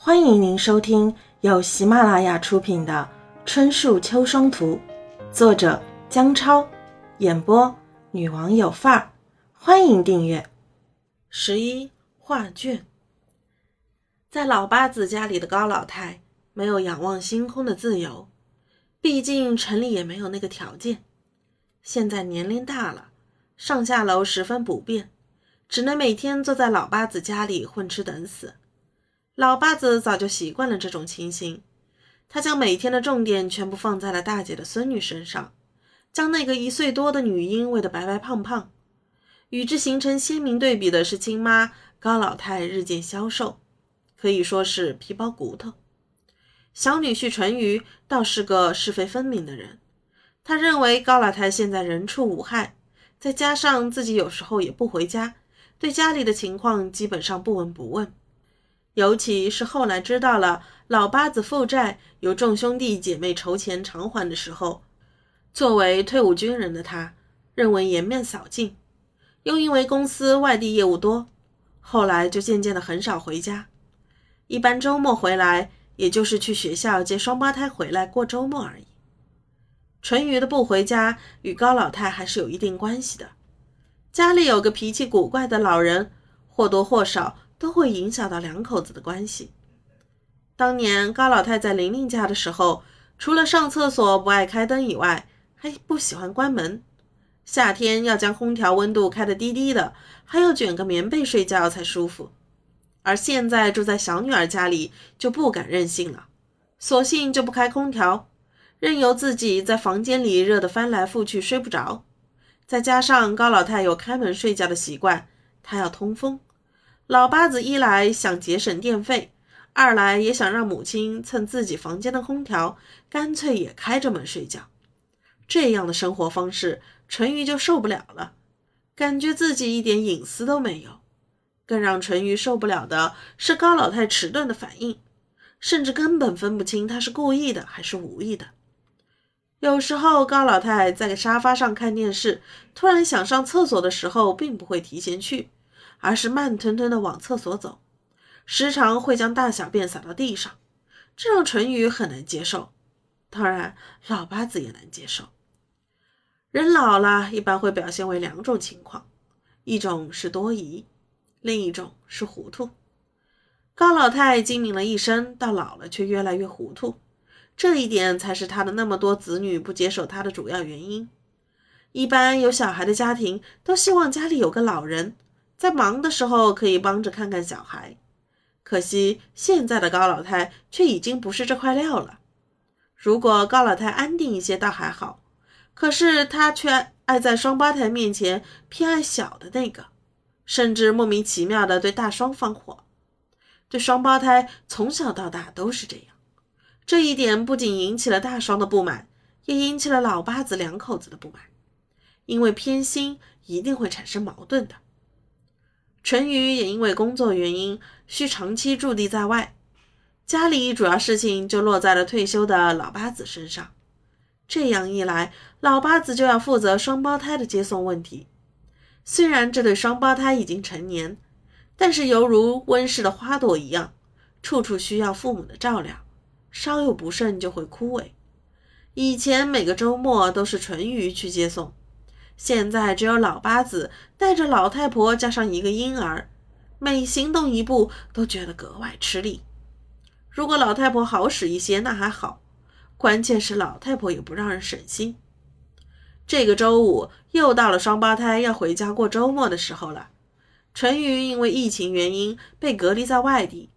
欢迎您收听由喜马拉雅出品的《春树秋霜图》，作者姜超，演播女王有范儿。欢迎订阅。十一画卷，在老八子家里的高老太没有仰望星空的自由，毕竟城里也没有那个条件。现在年龄大了，上下楼十分不便，只能每天坐在老八子家里混吃等死。老八子早就习惯了这种情形，他将每天的重点全部放在了大姐的孙女身上，将那个一岁多的女婴喂得白白胖胖。与之形成鲜明对比的是，亲妈高老太日渐消瘦，可以说是皮包骨头。小女婿淳于倒是个是非分明的人，他认为高老太现在人畜无害，再加上自己有时候也不回家，对家里的情况基本上不闻不问。尤其是后来知道了老八子负债由众兄弟姐妹筹钱偿还的时候，作为退伍军人的他认为颜面扫尽，又因为公司外地业务多，后来就渐渐的很少回家，一般周末回来也就是去学校接双胞胎回来过周末而已。淳于的不回家与高老太还是有一定关系的，家里有个脾气古怪的老人，或多或少。都会影响到两口子的关系。当年高老太在玲玲家的时候，除了上厕所不爱开灯以外，还不喜欢关门。夏天要将空调温度开得低低的，还要卷个棉被睡觉才舒服。而现在住在小女儿家里，就不敢任性了，索性就不开空调，任由自己在房间里热得翻来覆去睡不着。再加上高老太有开门睡觉的习惯，她要通风。老八子一来想节省电费，二来也想让母亲蹭自己房间的空调，干脆也开着门睡觉。这样的生活方式，淳于就受不了了，感觉自己一点隐私都没有。更让淳于受不了的是高老太迟钝的反应，甚至根本分不清他是故意的还是无意的。有时候高老太在沙发上看电视，突然想上厕所的时候，并不会提前去。而是慢吞吞地往厕所走，时常会将大小便洒到地上，这让淳于很难接受。当然，老八子也难接受。人老了，一般会表现为两种情况：一种是多疑，另一种是糊涂。高老太精明了一生，到老了却越来越糊涂，这一点才是她的那么多子女不接受她的主要原因。一般有小孩的家庭都希望家里有个老人。在忙的时候可以帮着看看小孩，可惜现在的高老太却已经不是这块料了。如果高老太安定一些倒还好，可是她却爱在双胞胎面前偏爱小的那个，甚至莫名其妙的对大双放火。对双胞胎从小到大都是这样，这一点不仅引起了大双的不满，也引起了老八子两口子的不满，因为偏心一定会产生矛盾的。淳于也因为工作原因需长期驻地在外，家里主要事情就落在了退休的老八子身上。这样一来，老八子就要负责双胞胎的接送问题。虽然这对双胞胎已经成年，但是犹如温室的花朵一样，处处需要父母的照料，稍有不慎就会枯萎。以前每个周末都是淳于去接送。现在只有老八子带着老太婆加上一个婴儿，每行动一步都觉得格外吃力。如果老太婆好使一些，那还好，关键是老太婆也不让人省心。这个周五又到了双胞胎要回家过周末的时候了。陈瑜因为疫情原因被隔离在外地，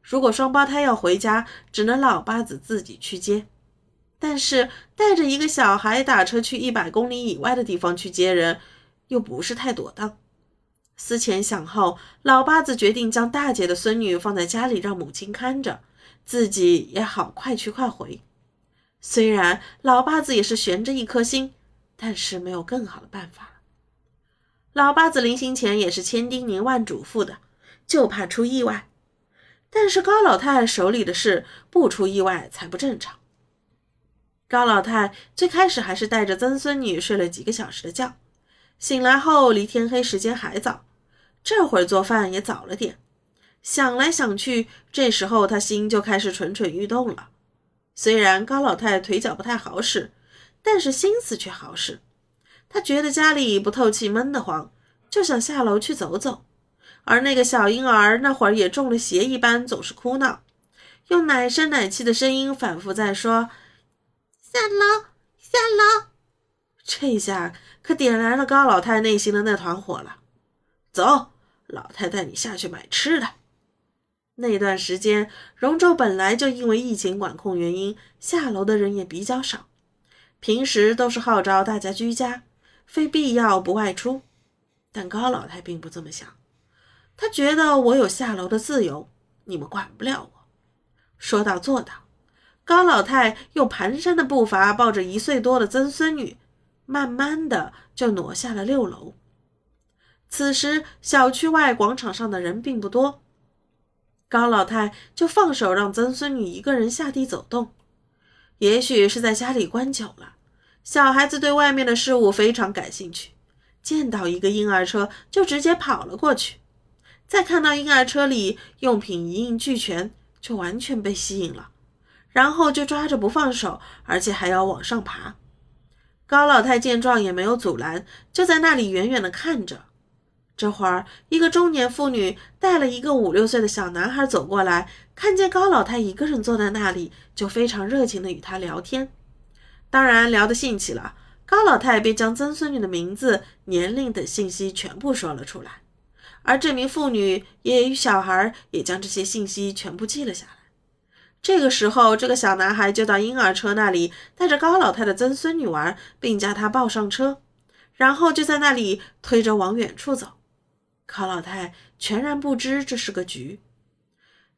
如果双胞胎要回家，只能老八子自己去接。但是带着一个小孩打车去一百公里以外的地方去接人，又不是太妥当。思前想后，老八子决定将大姐的孙女放在家里，让母亲看着，自己也好快去快回。虽然老八子也是悬着一颗心，但是没有更好的办法。老八子临行前也是千叮咛万嘱咐的，就怕出意外。但是高老太太手里的事，不出意外才不正常。高老太最开始还是带着曾孙女睡了几个小时的觉，醒来后离天黑时间还早，这会儿做饭也早了点。想来想去，这时候他心就开始蠢蠢欲动了。虽然高老太腿脚不太好使，但是心思却好使。他觉得家里不透气，闷得慌，就想下楼去走走。而那个小婴儿那会儿也中了邪一般，总是哭闹，用奶声奶气的声音反复在说：“下楼，下楼。”这下可点燃了高老太内心的那团火了。走，老太带你下去买吃的。那段时间，荣州本来就因为疫情管控原因，下楼的人也比较少，平时都是号召大家居家，非必要不外出。但高老太并不这么想。她觉得我有下楼的自由，你们管不了我。说到做到，高老太用蹒跚的步伐抱着一岁多的曾孙女，慢慢的就挪下了六楼。此时小区外广场上的人并不多，高老太就放手让曾孙女一个人下地走动。也许是在家里关久了，小孩子对外面的事物非常感兴趣，见到一个婴儿车就直接跑了过去。再看到婴儿车里用品一应俱全，就完全被吸引了，然后就抓着不放手，而且还要往上爬。高老太见状也没有阻拦，就在那里远远的看着。这会儿，一个中年妇女带了一个五六岁的小男孩走过来，看见高老太一个人坐在那里，就非常热情的与他聊天。当然聊得兴起了，高老太便将曾孙女的名字、年龄等信息全部说了出来。而这名妇女也与小孩也将这些信息全部记了下来。这个时候，这个小男孩就到婴儿车那里，带着高老太的曾孙女玩，并将她抱上车，然后就在那里推着往远处走。高老太全然不知这是个局。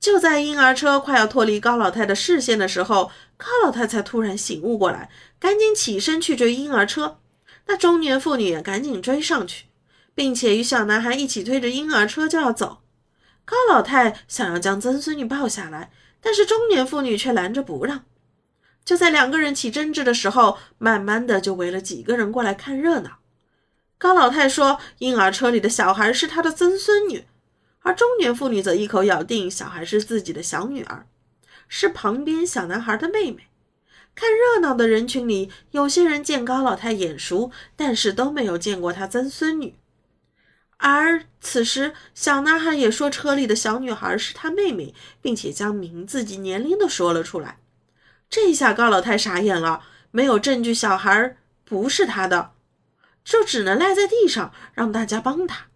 就在婴儿车快要脱离高老太的视线的时候，高老太才突然醒悟过来，赶紧起身去追婴儿车。那中年妇女赶紧追上去。并且与小男孩一起推着婴儿车就要走，高老太想要将曾孙女抱下来，但是中年妇女却拦着不让。就在两个人起争执的时候，慢慢的就围了几个人过来看热闹。高老太说：“婴儿车里的小孩是她的曾孙女。”而中年妇女则一口咬定小孩是自己的小女儿，是旁边小男孩的妹妹。看热闹的人群里，有些人见高老太眼熟，但是都没有见过她曾孙女。而此时，小男孩也说车里的小女孩是他妹妹，并且将名字及年龄都说了出来。这下高老太傻眼了，没有证据，小孩不是他的，就只能赖在地上让大家帮他。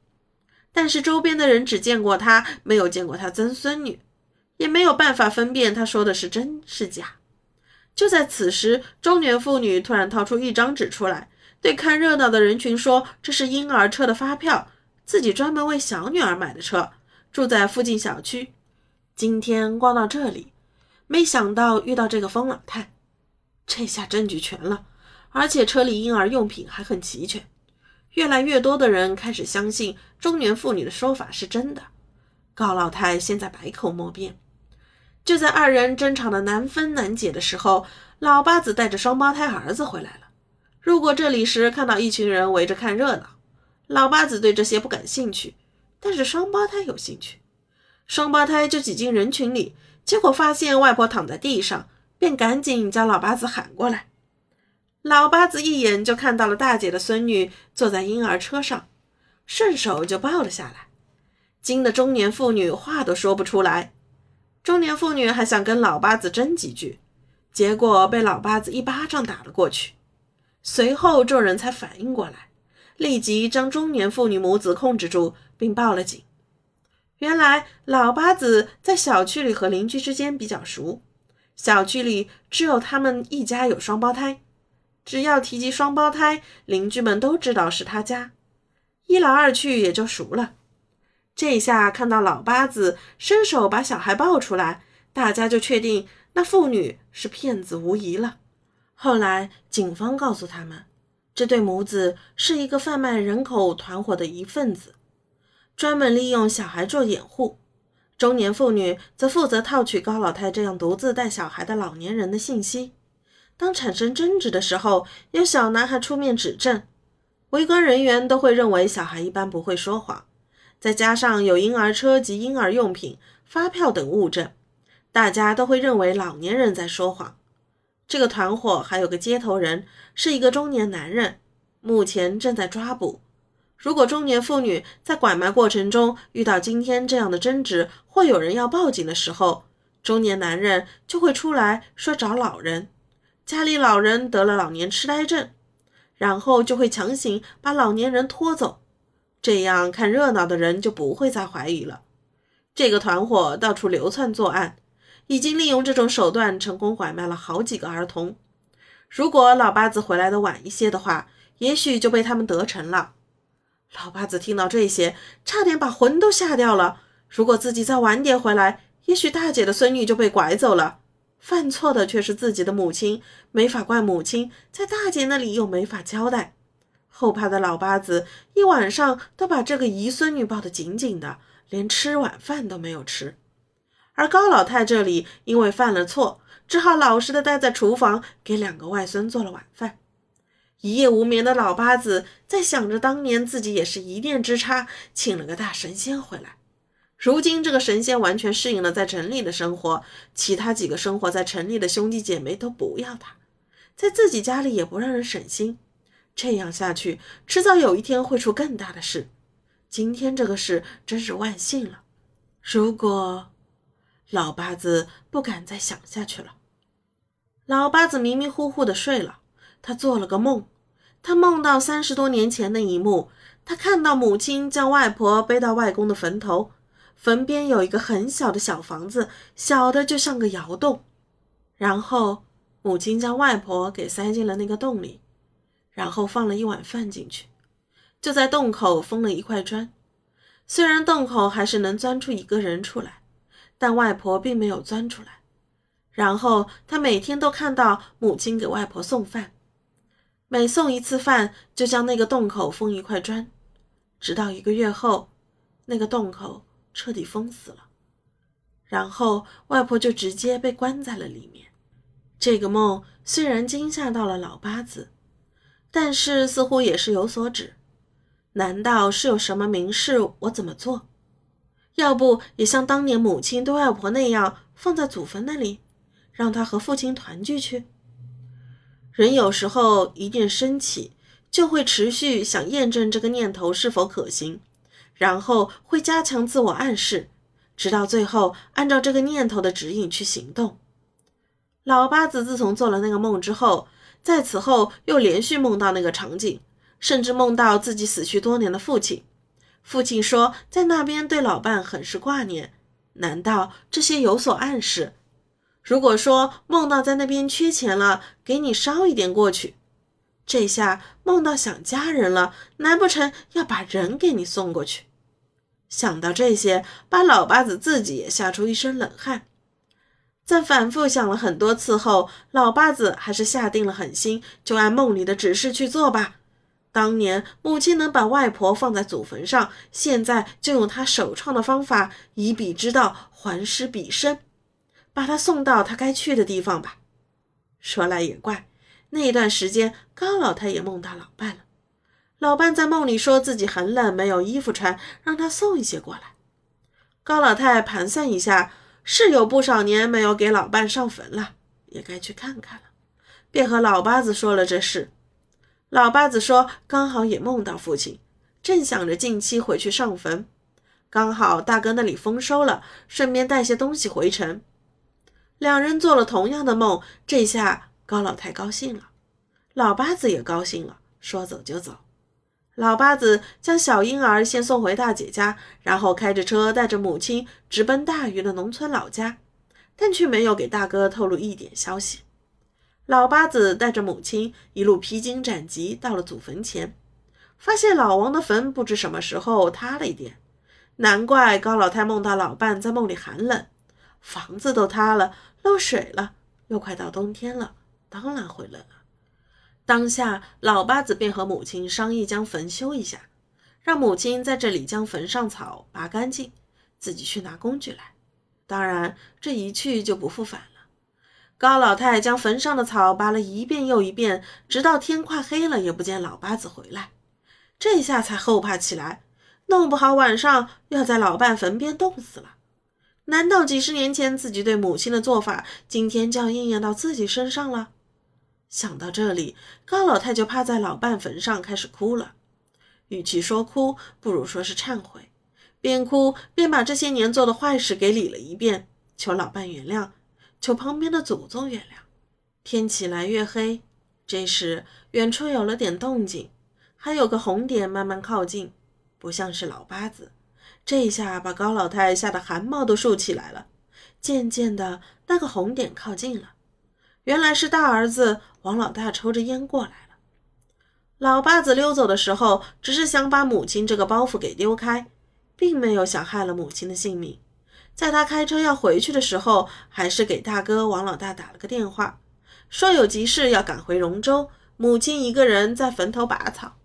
但是周边的人只见过他，没有见过他曾孙女，也没有办法分辨他说的是真是假。就在此时，中年妇女突然掏出一张纸出来，对看热闹的人群说：“这是婴儿车的发票。”自己专门为小女儿买的车，住在附近小区。今天逛到这里，没想到遇到这个疯老太。这下证据全了，而且车里婴儿用品还很齐全。越来越多的人开始相信中年妇女的说法是真的。高老太现在百口莫辩。就在二人争吵的难分难解的时候，老八子带着双胞胎儿子回来了。路过这里时，看到一群人围着看热闹。老八子对这些不感兴趣，但是双胞胎有兴趣。双胞胎就挤进人群里，结果发现外婆躺在地上，便赶紧将老八子喊过来。老八子一眼就看到了大姐的孙女坐在婴儿车上，顺手就抱了下来。惊的中年妇女话都说不出来。中年妇女还想跟老八子争几句，结果被老八子一巴掌打了过去。随后众人才反应过来。立即将中年妇女母子控制住，并报了警。原来老八子在小区里和邻居之间比较熟，小区里只有他们一家有双胞胎，只要提及双胞胎，邻居们都知道是他家，一来二去也就熟了。这下看到老八子伸手把小孩抱出来，大家就确定那妇女是骗子无疑了。后来警方告诉他们。这对母子是一个贩卖人口团伙的一份子，专门利用小孩做掩护。中年妇女则负责套取高老太这样独自带小孩的老年人的信息。当产生争执的时候，由小男孩出面指证。围观人员都会认为小孩一般不会说谎，再加上有婴儿车及婴儿用品、发票等物证，大家都会认为老年人在说谎。这个团伙还有个接头人，是一个中年男人，目前正在抓捕。如果中年妇女在拐卖过程中遇到今天这样的争执，或有人要报警的时候，中年男人就会出来说找老人，家里老人得了老年痴呆症，然后就会强行把老年人拖走。这样看热闹的人就不会再怀疑了。这个团伙到处流窜作案，已经利用这种手段成功拐卖了好几个儿童。如果老八子回来的晚一些的话，也许就被他们得逞了。老八子听到这些，差点把魂都吓掉了。如果自己再晚点回来，也许大姐的孙女就被拐走了。犯错的却是自己的母亲，没法怪母亲，在大姐那里又没法交代。后怕的老八子一晚上都把这个姨孙女抱得紧紧的，连吃晚饭都没有吃。而高老太这里因为犯了错，只好老实的待在厨房，给两个外孙做了晚饭。一夜无眠的老八子在想着当年自己也是一念之差，请了个大神仙回来。如今这个神仙完全适应了在城里的生活，其他几个生活在城里的兄弟姐妹都不要他，在自己家里也不让人省心。这样下去，迟早有一天会出更大的事。今天这个事真是万幸了。如果老八子不敢再想下去了，老八子迷迷糊糊的睡了。他做了个梦，他梦到三十多年前的一幕。他看到母亲将外婆背到外公的坟头，坟边有一个很小的小房子，小的就像个窑洞。然后母亲将外婆给塞进了那个洞里。然后放了一碗饭进去，就在洞口封了一块砖。虽然洞口还是能钻出一个人出来，但外婆并没有钻出来。然后他每天都看到母亲给外婆送饭，每送一次饭就将那个洞口封一块砖，直到一个月后，那个洞口彻底封死了。然后外婆就直接被关在了里面。这个梦虽然惊吓到了老八子。但是似乎也是有所指，难道是有什么明示我怎么做？要不也像当年母亲对外婆那样，放在祖坟那里，让她和父亲团聚去？人有时候一念升起，就会持续想验证这个念头是否可行，然后会加强自我暗示，直到最后按照这个念头的指引去行动。老八子自从做了那个梦之后。在此后，又连续梦到那个场景，甚至梦到自己死去多年的父亲。父亲说，在那边对老伴很是挂念。难道这些有所暗示？如果说梦到在那边缺钱了，给你捎一点过去，这下梦到想家人了，难不成要把人给你送过去？想到这些，把老八子自己也吓出一身冷汗。在反复想了很多次后，老八子还是下定了狠心，就按梦里的指示去做吧。当年母亲能把外婆放在祖坟上，现在就用他首创的方法，以彼之道还施彼身，把他送到他该去的地方吧。说来也怪，那段时间高老太也梦到老伴了。老伴在梦里说自己很冷，没有衣服穿，让他送一些过来。高老太盘算一下。是有不少年没有给老伴上坟了，也该去看看了，便和老八子说了这事。老八子说，刚好也梦到父亲，正想着近期回去上坟，刚好大哥那里丰收了，顺便带些东西回城。两人做了同样的梦，这下高老太高兴了，老八子也高兴了，说走就走。老八子将小婴儿先送回大姐家，然后开着车带着母亲直奔大余的农村老家，但却没有给大哥透露一点消息。老八子带着母亲一路披荆斩棘，到了祖坟前，发现老王的坟不知什么时候塌了一点，难怪高老太梦到老伴在梦里寒冷，房子都塌了，漏水了，又快到冬天了，当然会冷了。当下，老八子便和母亲商议将坟修一下，让母亲在这里将坟上草拔干净，自己去拿工具来。当然，这一去就不复返了。高老太将坟上的草拔了一遍又一遍，直到天快黑了也不见老八子回来，这下才后怕起来。弄不好晚上要在老伴坟边冻死了。难道几十年前自己对母亲的做法，今天就要应验到自己身上了？想到这里，高老太就趴在老伴坟上开始哭了。与其说哭，不如说是忏悔。边哭边把这些年做的坏事给理了一遍，求老伴原谅，求旁边的祖宗原谅。天起来越黑，这时远处有了点动静，还有个红点慢慢靠近，不像是老八子。这下把高老太吓得汗毛都竖起来了。渐渐的，那个红点靠近了，原来是大儿子王老大抽着烟过来了。老八子溜走的时候，只是想把母亲这个包袱给丢开。并没有想害了母亲的性命，在他开车要回去的时候，还是给大哥王老大打了个电话，说有急事要赶回荣州，母亲一个人在坟头拔草。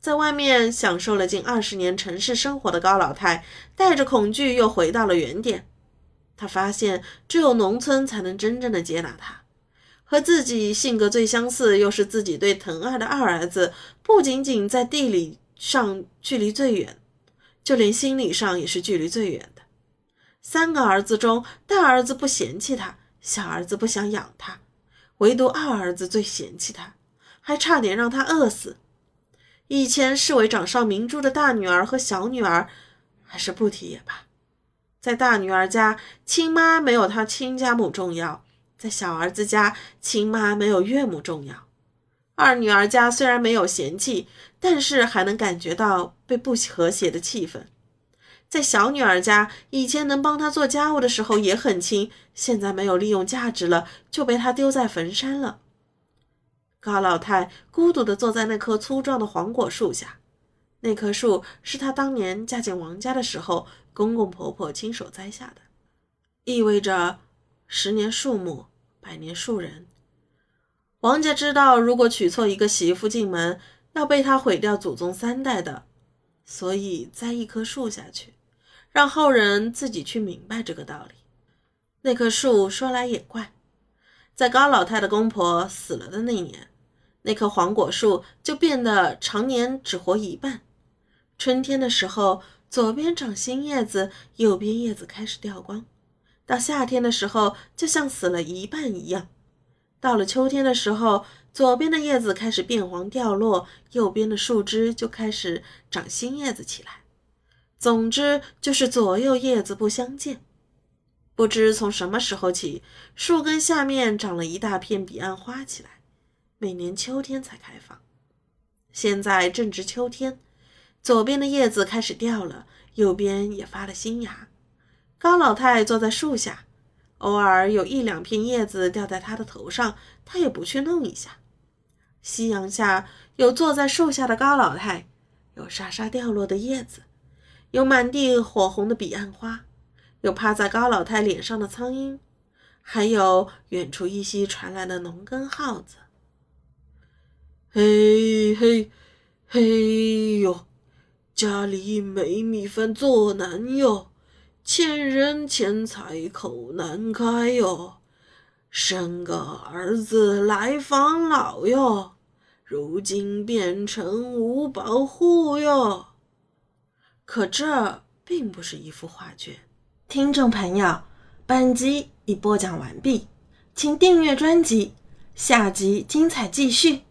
在外面享受了近二十年城市生活的高老太，带着恐惧又回到了原点。他发现，只有农村才能真正的接纳他，和自己性格最相似，又是自己最疼爱的二儿子，不仅仅在地理上距离最远。就连心理上也是距离最远。三个儿子中，大儿子不嫌弃他，小儿子不想养他，唯独二儿子最嫌弃他，还差点让他饿死。以前视为掌上明珠的大女儿和小女儿，还是不提也罢。在大女儿家，亲妈没有她亲家母重要；在小儿子家，亲妈没有岳母重要。二女儿家虽然没有嫌弃，但是还能感觉到被不和谐的气氛。在小女儿家，以前能帮她做家务的时候也很亲，现在没有利用价值了，就被她丢在坟山了。高老太孤独地坐在那棵粗壮的黄果树下，那棵树是她当年嫁进王家的时候，公公婆婆亲手栽下的，意味着十年树木，百年树人。王家知道，如果娶错一个媳妇进门，要被他毁掉祖宗三代的，所以栽一棵树下去，让后人自己去明白这个道理。那棵树说来也怪，在高老太的公婆死了的那年，那棵黄果树就变得常年只活一半。春天的时候，左边长新叶子，右边叶子开始掉光；到夏天的时候，就像死了一半一样。到了秋天的时候，左边的叶子开始变黄掉落，右边的树枝就开始长新叶子起来。总之就是左右叶子不相见。不知从什么时候起，树根下面长了一大片彼岸花起来，每年秋天才开放。现在正值秋天，左边的叶子开始掉了，右边也发了新芽。高老太坐在树下。偶尔有一两片叶子掉在她的头上，她也不去弄一下。夕阳下有坐在树下的高老太，有沙沙掉落的叶子，有满地火红的彼岸花，有趴在高老太脸上的苍蝇，还有远处依稀传来的农耕号子。嘿嘿嘿哟，家里没米饭做难哟。欠人钱财口难开哟，生个儿子来防老哟，如今变成无保户哟。可这并不是一幅画卷。听众朋友，本集已播讲完毕，请订阅专辑，下集精彩继续。